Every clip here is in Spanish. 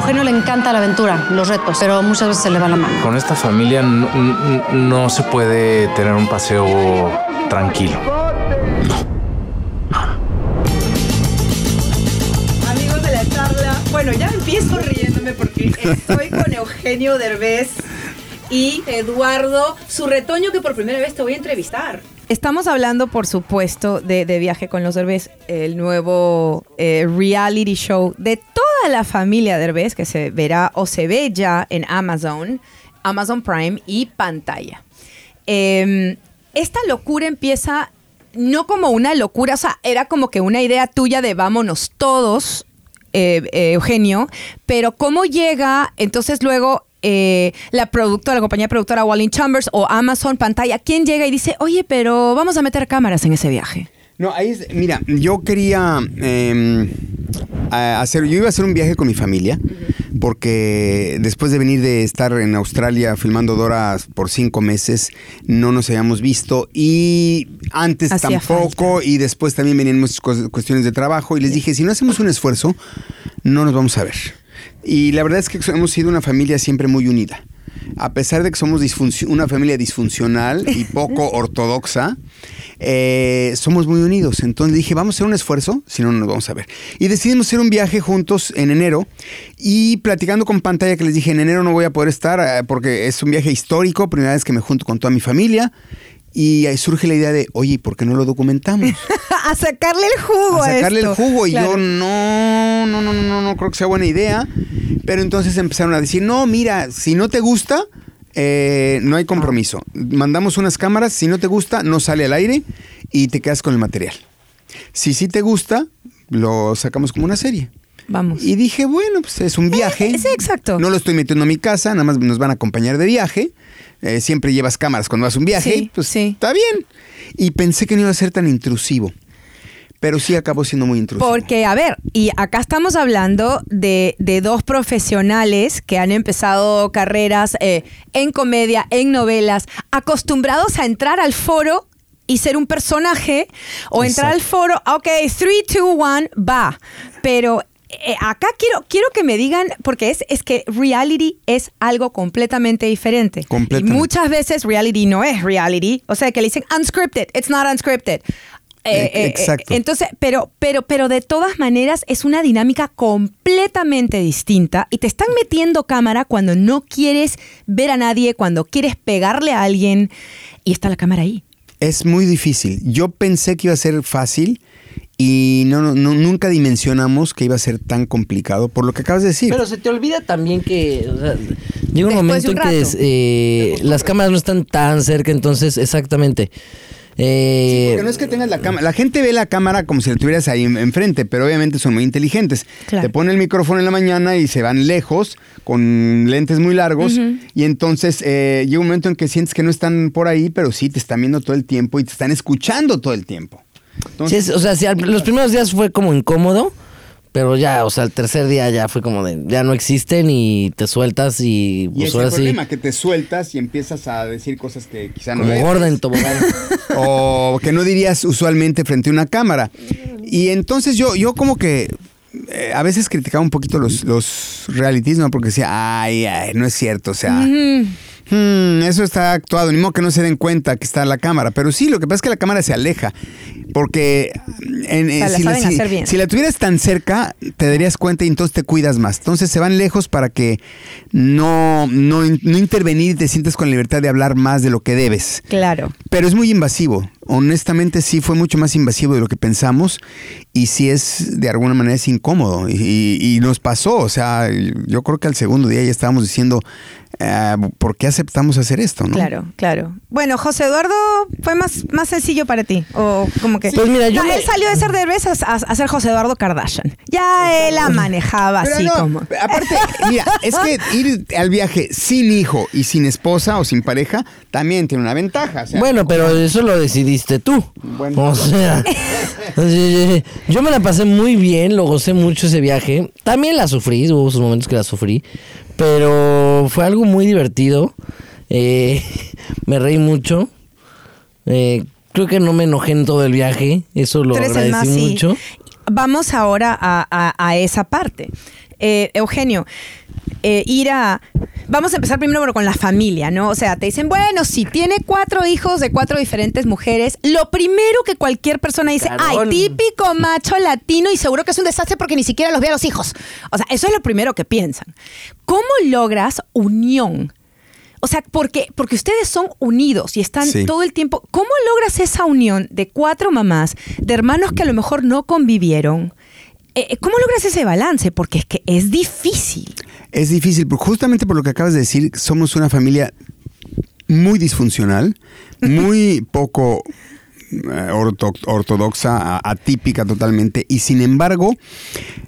Eugenio le encanta la aventura, los retos, pero muchas veces se le va la mano. Con esta familia no, no- no se puede tener un paseo tranquilo. Amigos de la charla, bueno, ya empiezo riéndome porque estoy con Eugenio Derbez y Eduardo, su retoño que por primera vez te voy a entrevistar. Estamos hablando, por supuesto, de, de Viaje con los Derbez, el nuevo eh, reality show de la familia Derbez que se verá o se ve ya en Amazon, Amazon Prime y pantalla. Eh, esta locura empieza no como una locura, o sea, era como que una idea tuya de vámonos todos, eh, eh, Eugenio, pero cómo llega entonces luego eh, la productora, la compañía productora Walling Chambers o Amazon Pantalla, ¿quién llega y dice, oye, pero vamos a meter cámaras en ese viaje? No, ahí es, mira, yo quería eh, a- hacer, yo iba a hacer un viaje con mi familia, porque después de venir de estar en Australia filmando Dora por cinco meses, no nos habíamos visto y antes Hacía tampoco y después también venían muchas cuestiones de trabajo y les dije, si no hacemos un esfuerzo, no nos vamos a ver. Y la verdad es que hemos sido una familia siempre muy unida. A pesar de que somos una familia disfuncional y poco ortodoxa, eh, somos muy unidos. Entonces dije, vamos a hacer un esfuerzo, si no, no nos vamos a ver. Y decidimos hacer un viaje juntos en enero y platicando con pantalla que les dije, en enero no voy a poder estar eh, porque es un viaje histórico, primera vez que me junto con toda mi familia. Y ahí surge la idea de, oye, ¿y ¿por qué no lo documentamos? a sacarle el jugo a sacarle esto. el jugo y Claro. yo no, no, no, no, no, no creo que sea buena idea. Pero entonces empezaron a decir, no, mira, si no te gusta, eh, no hay compromiso. Mandamos unas cámaras, si no te gusta, no sale al aire y te quedas con el material. Si sí te gusta, lo sacamos como una serie. Vamos. Y dije, bueno, pues es un viaje. Eh, sí, exacto. No lo estoy metiendo a mi casa, nada más nos van a acompañar de viaje. Eh, siempre llevas cámaras cuando vas a un viaje. Sí, pues sí. está bien. Y pensé que no iba a ser tan intrusivo. Pero sí acabó siendo muy intrusivo. Porque, a ver, y acá estamos hablando de, de dos profesionales que han empezado carreras eh, en comedia, en novelas, acostumbrados a entrar al foro y ser un personaje, o entrar al foro, ok, 3, 2, 1, va. Pero eh, acá quiero, quiero que me digan, porque es, es que reality es algo completamente diferente. Completamente. Y muchas veces reality no es reality. O sea, que le dicen unscripted, it's not unscripted. Eh, Eh, eh, exacto. entonces, pero, pero, pero de todas maneras es una dinámica completamente distinta y te están metiendo cámara cuando no quieres ver a nadie, cuando quieres pegarle a alguien y está la cámara ahí. Es muy difícil. Yo pensé que iba a ser fácil y no, no, no- nunca dimensionamos que iba a ser tan complicado por lo que acabas de decir. Pero se te olvida también que o sea, llega un Después momento un en que eh, las cámaras no están tan cerca, entonces exactamente. Eh, Porque no es que tengas la cámara. La gente ve la cámara como si la tuvieras ahí en- enfrente, pero obviamente son muy inteligentes. Claro. Te ponen el micrófono en la mañana y se van lejos, con lentes muy largos. Y entonces eh, llega un momento en que sientes que no están por ahí, pero sí te están viendo todo el tiempo y te están escuchando todo el tiempo. sí Entonces, es- o sea, sí, al- los primeros días fue como incómodo, pero ya, o sea, el tercer día ya fue como de, ya no existen y te sueltas y y pues ese es ahora el sí, problema, que te sueltas y empiezas a decir cosas que quizá no como gorda en tobogán. o que no dirías usualmente frente a una cámara. Y entonces yo, yo como que eh, a veces criticaba un poquito los, los realities, ¿no? Porque decía, ay, ay, no es cierto, o sea, hmm, eso está actuado, ni modo que no se den cuenta que está la cámara. Pero sí, lo que pasa es que la cámara se aleja, porque en- eh, O sea, la si, la, bien. si la tuvieras tan cerca, te darías cuenta y entonces te cuidas más. Entonces se van lejos para que no, no, no intervenir y te sientas con la libertad de hablar más de lo que debes. Claro. Pero es muy invasivo. Honestamente sí fue mucho más invasivo de lo que pensamos y sí es de alguna manera es incómodo y, y- y nos pasó. O sea, yo creo que al segundo día ya estábamos diciendo eh, ¿por qué aceptamos hacer esto? ¿no? Claro, claro. Bueno, José Eduardo fue más, más sencillo para ti. O como que. Pues mira, yo No, me- Él salió de ser Derbez a, a- ser José Eduardo Kardashian. Ya él la manejaba Pero así no, como. aparte, mira, es que ir al viaje sin hijo y sin esposa o sin pareja también tiene una ventaja. o sea, Bueno, pero eso lo decidiste tú. Bueno. O sea, yo- me la pasé muy bien, lo gocé mucho ese viaje. También la sufrí, hubo sus momentos que la sufrí, pero fue algo muy divertido. Eh, me reí mucho. Eh, creo que no me enojé en todo el viaje, eso lo agradecí más, sí. mucho. Vamos ahora a, a- a esa parte. Eh, Eugenio, eh, ir a... Vamos a empezar primero con la familia, ¿no? O sea, te dicen, bueno, si tiene cuatro hijos de cuatro diferentes mujeres, lo primero que cualquier persona dice, Carón. ay, típico macho latino y seguro que es un desastre porque ni siquiera los ve a los hijos. O sea, eso es lo primero que piensan. ¿Cómo logras unión? O sea, porque, porque ustedes son unidos y están Sí. todo el tiempo. ¿Cómo logras esa unión de cuatro mamás, de hermanos que a lo mejor no convivieron? Eh, ¿Cómo logras ese balance? Porque es que es difícil. Es difícil, justamente por lo que acabas de decir, somos una familia muy disfuncional, muy poco eh, orto- ortodoxa, atípica totalmente, y sin embargo,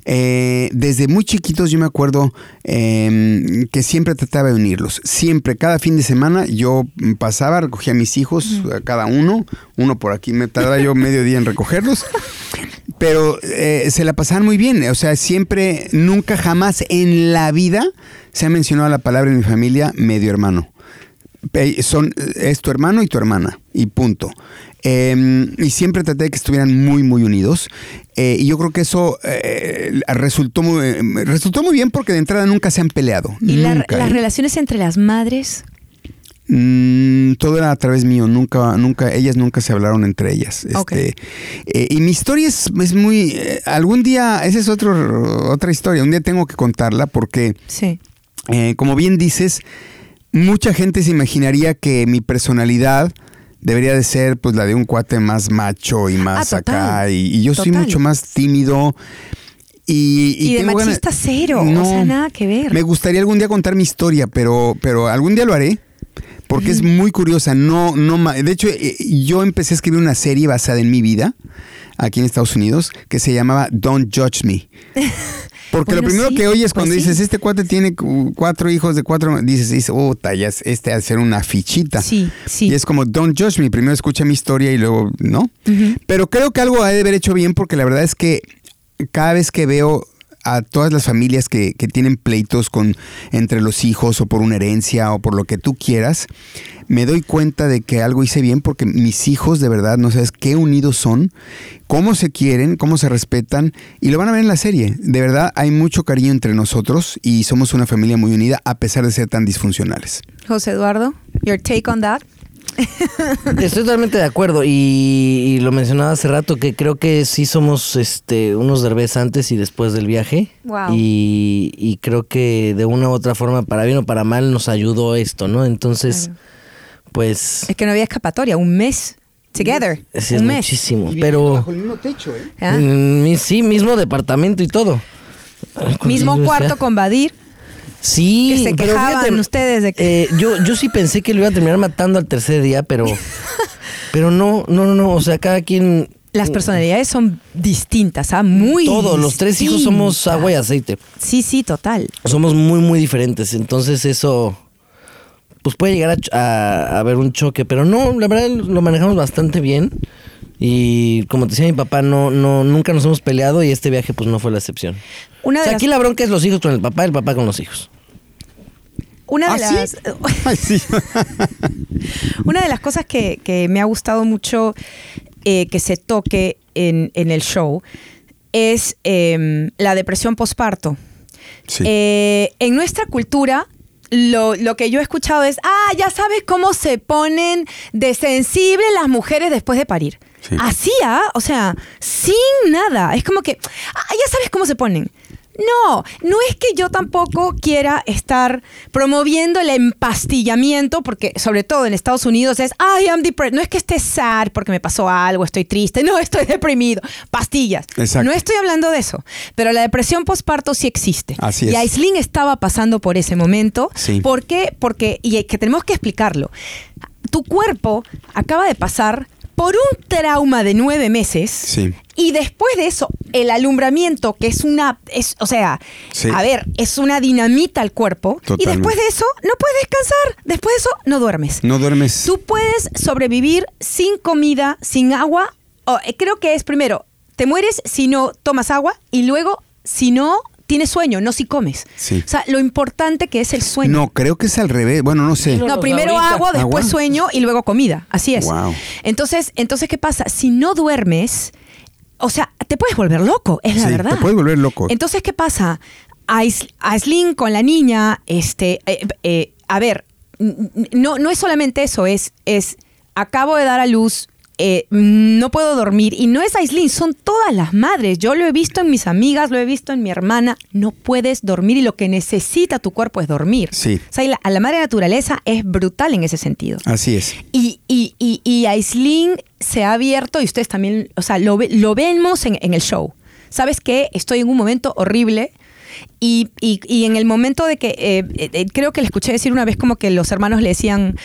eh, desde muy chiquitos yo me acuerdo eh, que siempre trataba de unirlos. Siempre, cada fin de semana yo pasaba, recogía a mis hijos, a cada uno, uno por aquí, me tardaba yo medio día en recogerlos. Pero eh, se la pasaban muy bien. O sea, siempre, nunca jamás en la vida se ha mencionado la palabra en mi familia medio hermano. Son, es tu hermano y tu hermana. Y punto. Eh, y siempre traté de que estuvieran muy, muy unidos. Eh, y yo creo que eso eh, resultó, muy, resultó muy bien porque de entrada nunca se han peleado. ¿Y la- las ¿eh? relaciones entre las madres? Mm, todo era a través mío, nunca, nunca, ellas nunca se hablaron entre ellas. Este, eh, y mi historia es, es muy, eh, algún día, esa es otro, otra historia, un día tengo que contarla porque, Sí. eh, como bien dices, mucha gente se imaginaría que mi personalidad debería de ser pues la de un cuate más macho y más Ah, total. acá, y, y yo soy mucho más tímido. Y, Y de ganas- machista cero, o sea, nada que ver. Me gustaría algún día contar mi historia, pero, pero algún día lo haré. Porque es muy curiosa. No, no, de hecho, eh, yo empecé a escribir una serie basada en mi vida aquí en Estados Unidos que se llamaba Don't Judge Me. Porque lo primero sí, que oyes cuando pues sí. dices, este cuate tiene cu- cuatro hijos de cuatro, dices, dices, oh, es- este ha de ser una fichita. Sí, sí. Y es como, don't judge me, primero escucha mi historia y luego, ¿no? Pero creo que algo ha de haber hecho bien porque la verdad es que cada vez que veo a todas las familias que, que tienen pleitos con entre los hijos o por una herencia o por lo que tú quieras, me doy cuenta de que algo hice bien porque mis hijos de verdad no sabes qué unidos son, cómo se quieren, cómo se respetan y lo van a ver en la serie. De verdad hay mucho cariño entre nosotros y somos una familia muy unida a pesar de ser tan disfuncionales. José Eduardo, your take on that? Estoy totalmente de acuerdo y, y lo mencionaba hace rato que creo que sí somos este unos derbés antes y después del viaje. Wow. Y, y creo que de una u otra forma, para bien o para mal, nos ayudó esto, ¿no? Entonces, pues Es que no había escapatoria, un mes together. sí es un mes. muchísimo. Pero el mismo techo, ¿eh? ¿Ah? mm, sí, mismo departamento y todo. Mismo cuarto sea, con Badir. Sí, que se pero quejaban ustedes de que- eh, yo, yo sí pensé que lo iba a terminar matando al tercer día, pero, pero no, no, no, no. O sea, cada quien. Las personalidades son distintas, ¿ah? Muy Todos, los tres hijos somos agua y aceite. Sí, sí, total. Somos muy, muy diferentes. Entonces, eso. Pues puede llegar a, a, a haber un choque, pero no, la verdad lo manejamos bastante bien. Y como te decía mi papá, no, no, nunca nos hemos peleado y este viaje pues no fue la excepción. Una O de sea, las, aquí la bronca es los hijos con el papá, el papá con los hijos. Una de ¿Ah, las, sí. Una de las cosas que, que me ha gustado mucho eh, que se toque en, en el show es em, la depresión posparto. Sí. Eh, en nuestra cultura, lo, lo que yo he escuchado es, ah, ya sabes cómo se ponen de sensibles las mujeres después de parir. Sí. Así, ¿ah? O sea, sin nada. Es como que, ah, ya sabes cómo se ponen. No, no es que yo tampoco quiera estar promoviendo el empastillamiento, porque sobre todo en Estados Unidos es, I am depressed. No es que esté sad porque me pasó algo, estoy triste, no, estoy deprimido. Pastillas. Exacto. No estoy hablando de eso, pero la depresión postparto sí existe. Así Y es. Aislinn estaba pasando por ese momento. Sí. ¿Por qué? Porque, y que tenemos que explicarlo. Tu cuerpo acaba de pasar por un trauma de nueve meses. Sí. Y después de eso, el alumbramiento, que es una, es, o sea, Sí. a ver, es una dinamita al cuerpo. Y después de eso, no puedes descansar. Después de eso, no duermes. No duermes. Tú puedes sobrevivir sin comida, sin agua. o, eh, creo que es primero, te mueres si no tomas agua y luego si no tienes sueño, no si comes. Sí. O sea, lo importante que es el sueño. No, creo que es al revés. Bueno, no sé. No, primero agua, después ¿Agua? sueño y luego comida. Así es. Wow. Entonces, entonces, ¿qué pasa? Si no duermes, o sea, te puedes volver loco, es la Sí, verdad. te puedes volver loco. Entonces, ¿qué pasa? Ais- Aislinn con la niña, este, eh, eh, a ver, no, no es solamente eso, es, es, acabo de dar a luz, eh, no puedo dormir, y no es Aislinn, son todas las madres. Yo lo he visto en mis amigas, lo he visto en mi hermana, no puedes dormir y lo que necesita tu cuerpo es dormir. Sí. O sea, la, madre naturaleza es brutal en ese sentido. Así es. Y, y, y, y se ha abierto y ustedes también, o sea, lo, lo vemos en, en el show. ¿Sabes qué? Estoy en un momento horrible y, y- y en el momento de que, eh, eh, creo que le escuché decir una vez como que los hermanos le decían,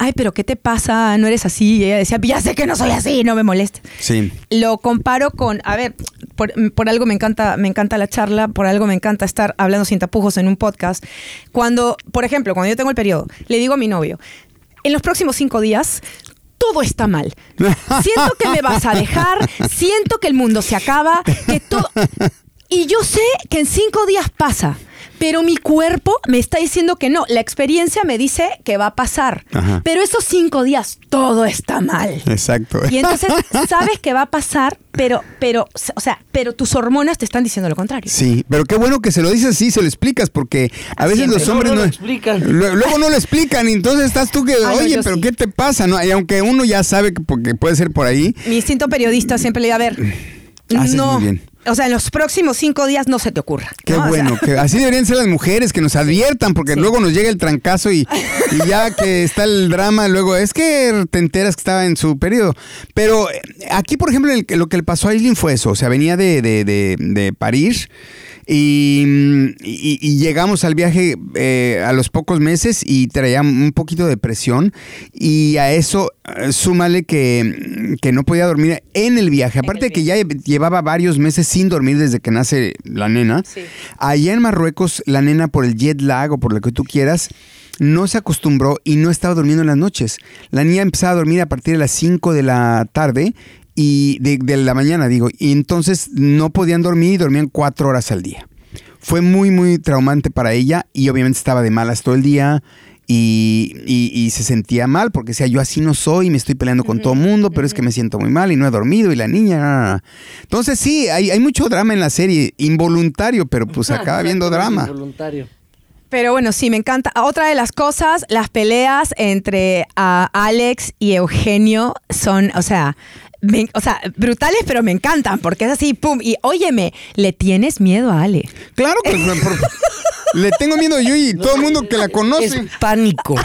ay, pero ¿qué te pasa? No eres así. Y ella decía, ya sé que no soy así, no me molestes. Sí. Lo comparo con, a ver, por, por algo me encanta, me encanta la charla, por algo me encanta estar hablando sin tapujos en un podcast. Cuando, por ejemplo, cuando yo tengo el periodo, le digo a mi novio, en los próximos cinco días todo está mal. Siento que me vas a dejar, siento que el mundo se acaba, que todo... Y yo sé que en cinco días pasa, pero mi cuerpo me está diciendo que no. La experiencia me dice que va a pasar, Ajá. pero esos cinco días todo está mal. Exacto. Y entonces sabes que va a pasar, pero, pero, o sea, pero tus hormonas te están diciendo lo contrario. Sí, pero qué bueno que se lo dices así, se lo explicas, porque a veces Siempre. los Luego hombres no no, lo explican. Lue- Luego no lo explican, y entonces estás tú que, oye, pero sí. ¿qué te pasa? ¿No? Y aunque uno ya sabe que, porque puede ser por ahí, Mi instinto periodista siempre le diga, a ver, Haces no, muy bien. O sea, en los próximos cinco días no se te ocurra. qué ¿no? O sea, bueno, que así deberían ser las mujeres, que nos adviertan, porque luego nos llega el trancazo y, y ya que está el drama, luego es que te enteras que estaba en su periodo. Pero eh, aquí, por ejemplo, el- lo que le pasó a Aileen fue eso, o sea, venía de, de, de, de París. Y, y- y llegamos al viaje eh, a los pocos meses y traía un poquito de presión. Y a eso eh, súmale que, que no podía dormir en el viaje. Aparte de que ya llevaba varios meses sin dormir desde que nace la nena. Sí. Allá en Marruecos, la nena, por el jet lag o por lo que tú quieras, no se acostumbró y no estaba durmiendo en las noches. La niña empezaba a dormir a partir de las 5 de la tarde y de, de la mañana, digo, y entonces no podían dormir y dormían cuatro horas al día. Fue muy, muy traumante para ella y obviamente estaba de malas todo el día. Y, y- y se sentía mal porque decía, yo así no soy, me estoy peleando con todo el mundo, pero es que me siento muy mal y no he dormido y la niña... na, na, na". Entonces sí, hay, hay mucho drama en la serie, involuntario, pero pues acaba viendo drama. Voluntario. Pero bueno, sí, me encanta. Otra de las cosas, las peleas entre ah, Alex y Eugenio son, o sea, me- o sea, brutales, pero me encantan, porque es así, pum. Y óyeme, ¿le tienes miedo a Ale? Claro que por- le tengo miedo yo y todo el mundo que la Es conoce. pánico.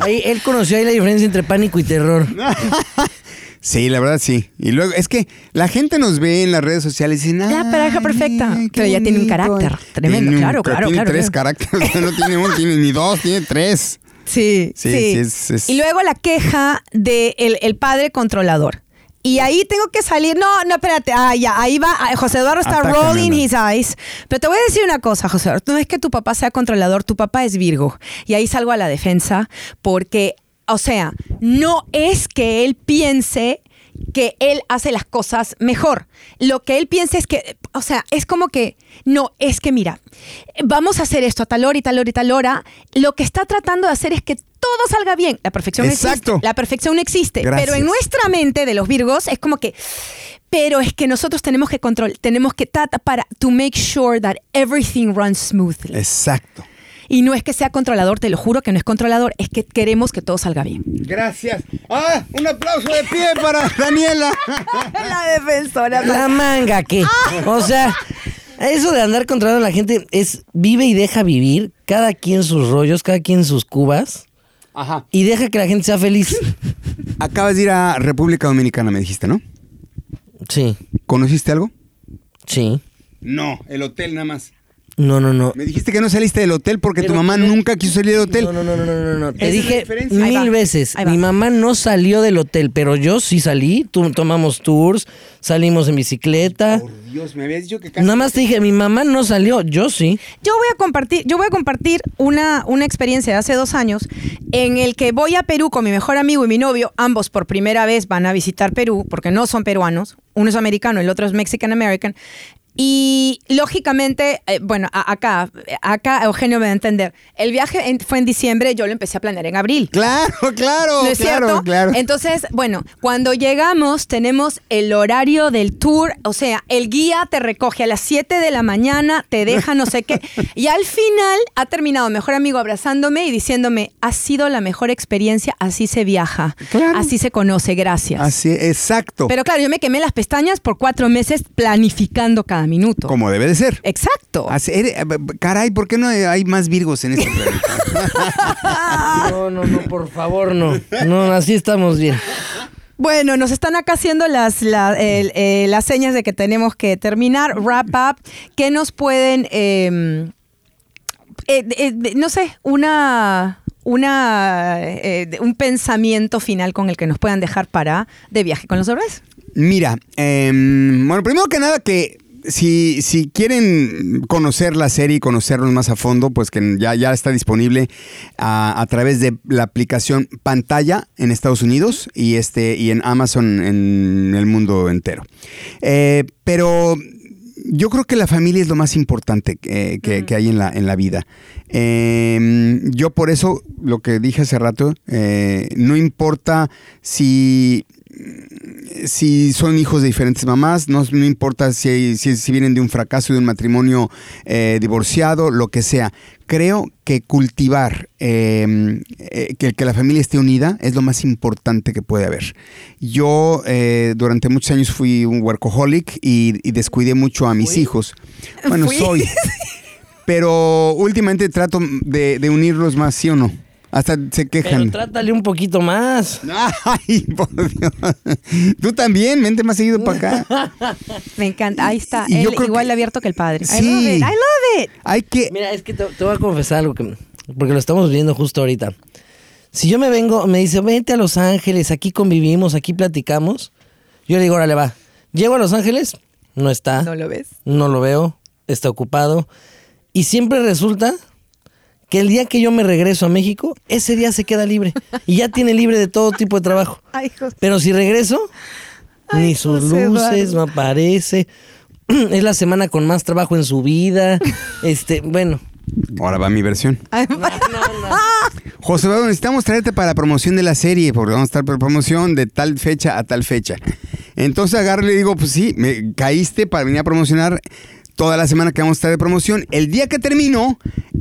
Ahí, él conoció ahí la diferencia entre pánico y terror. Sí, la verdad sí. Y luego, es que la gente nos ve en las redes sociales y dicen, La pareja "Ay, perfecta". Pero ya tiene un bonito". carácter tremendo, Tiene un- claro, claro, Tiene claro, tres claro. caracteres, no tiene uno, tiene ni dos, tiene tres. Sí, Sí, sí. sí, es- es- Y luego la queja de el, el padre controlador. Y ahí tengo que salir. No, no, espérate. Ah, ya, ahí va. ah, José Eduardo está rolling his eyes. Pero te voy a decir una cosa, José Eduardo. No es que tu papá sea controlador, tu papá es Virgo. Y ahí salgo a la defensa porque, o sea, no es que él piense que él hace las cosas mejor. Lo que él piensa es que, o sea, es como que, no, es que mira, vamos a hacer esto a tal hora y tal hora y tal hora. Lo que está tratando de hacer es que todo salga bien. La perfección Exacto. existe. La perfección no existe. Gracias. Pero en nuestra mente de los Virgos es como que, pero es que nosotros tenemos que control, tenemos que trata para to make sure that everything runs smoothly. Exacto. Y no es que sea controlador, te lo juro que no es controlador, es que queremos que todo salga bien. Gracias. Ah, un aplauso de pie para Daniela. La defensora. La manga, ¿qué? O sea, eso de andar controlando a la gente es vive y deja vivir, cada quien sus rollos, cada quien sus cubas, Ajá. y deja que la gente sea feliz. Acabas de ir a República Dominicana, me dijiste, ¿no? Sí, ¿Conociste algo? sí. No, el hotel nada más. No, no, no. Me dijiste que no saliste del hotel porque tu mamá nunca quiso salir del hotel. No, no, no, no, no, no, Te dije mil veces. Mi mamá no salió del hotel, pero yo sí salí. Tú, tomamos tours, salimos en bicicleta. Por Dios, me habías dicho que casi... Nada más te dije, mi mamá no salió, yo sí. Yo voy a compartir, yo voy a compartir una, una experiencia de hace dos años en el que voy a Perú con mi mejor amigo y mi novio. Ambos por primera vez van a visitar Perú porque no son peruanos. Uno es americano, el otro es Mexican American. Y lógicamente, eh, bueno, a- acá, acá Eugenio me va a entender. El viaje en- fue en diciembre, yo lo empecé a planear en abril. Claro, claro, ¿No es claro, cierto? claro. Entonces, bueno, cuando llegamos tenemos el horario del tour, o sea, el guía te recoge a las 7 de la mañana, te deja no sé qué, y al final ha terminado mejor amigo abrazándome y diciéndome, ha sido la mejor experiencia, así se viaja, Claro. así se conoce, gracias. Así, exacto. Pero claro, yo me quemé las pestañas por cuatro meses planificando cada minuto. como debe de ser. Exacto. Eres- eh, caray, ¿por qué no hay más virgos en este planeta? No, no, no, por favor, no. No, así estamos bien. Bueno, nos están acá haciendo las, la- el- eh, las señas de que tenemos que terminar. Wrap up. ¿Qué nos pueden, eh, eh, eh, de- no sé, una, una, eh, un pensamiento final con el que nos puedan dejar para de viaje con los Orbes? Mira, em, bueno, primero que nada que si, si quieren conocer la serie y conocernos más a fondo, pues que ya, ya está disponible a, a través de la aplicación Pantalla en Estados Unidos y, este, y en Amazon en el mundo entero. Eh, pero yo creo que la familia es lo más importante que, que- que hay en la, en la vida. Eh, yo por eso, lo que dije hace rato, eh, no importa si si son hijos de diferentes mamás, no, no importa si, si, si vienen de un fracaso, de un matrimonio eh, divorciado, lo que sea. Creo que cultivar eh, eh, que, que la familia esté unida es lo más importante que puede haber. Yo eh, durante muchos años fui un workaholic y, y descuidé mucho a mis hijos. Bueno, Fui. soy. Pero últimamente trato de, de unirlos más, ¿sí o no? Hasta se Pero quejan. trátale un poquito más. Ay, por Dios. Tú también, vente más seguido para acá. Me encanta. Ahí está. Y yo Él creo igual que- abierto que el padre. I Sí. love it. I love it. Hay que. Mira, es que te, te voy a confesar algo que porque lo estamos viendo justo ahorita. Si yo me vengo, me dice, vente a Los Ángeles, aquí convivimos, aquí platicamos. Yo le digo, órale, va. Llego a Los Ángeles, no está. ¿No lo ves? no lo veo, está ocupado. Y siempre resulta que el día que yo me regreso a México, ese día se queda libre. Y ya tiene libre de todo tipo de trabajo. Ay, José. Pero si regreso, Ay, ni sus José luces, Eduardo. no aparece. Es la semana con más trabajo en su vida. Este, bueno. Ahora va mi versión. Ay, José Eduardo, necesitamos traerte para la promoción de la serie, porque vamos a estar por promoción de tal fecha a tal fecha. Entonces agarro y le digo, pues sí, me caíste para venir a promocionar toda la semana que vamos a estar de promoción. El día que termino,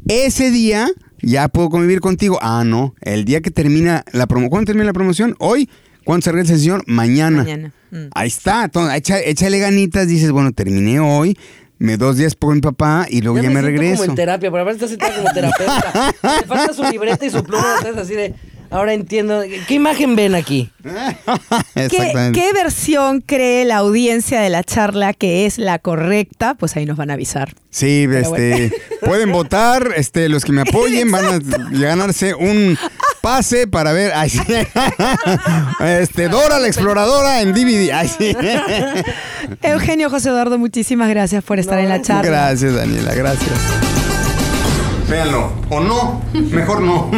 ese día ya puedo convivir contigo. Ah, no, el día que termina la promoción. ¿Cuándo termina la promoción? ¿Hoy? ¿Cuándo se regresa el señor? Mañana. Mañana. Mm. Ahí está, entonces, echa- échale ganitas, dices, bueno, terminé hoy, me dos días por mi papá y luego ya, me, siento regreso. como en terapia, pero aparte estás sentada como terapeuta. Le falta su libreta y su pluma. Estás así de, ahora entiendo. ¿Qué imagen ven aquí? ¿Qué, versión cree la audiencia de la charla que es la correcta? Pues ahí nos van a avisar. Sí, este, pueden votar, este, los que me apoyen van a ganarse un pase para ver, ay, sí. este, Dora la exploradora en DVD. Ay, sí. Eugenio José Eduardo, muchísimas gracias por estar en la charla. Gracias, Daniela, gracias. Véanlo, o no, mejor no.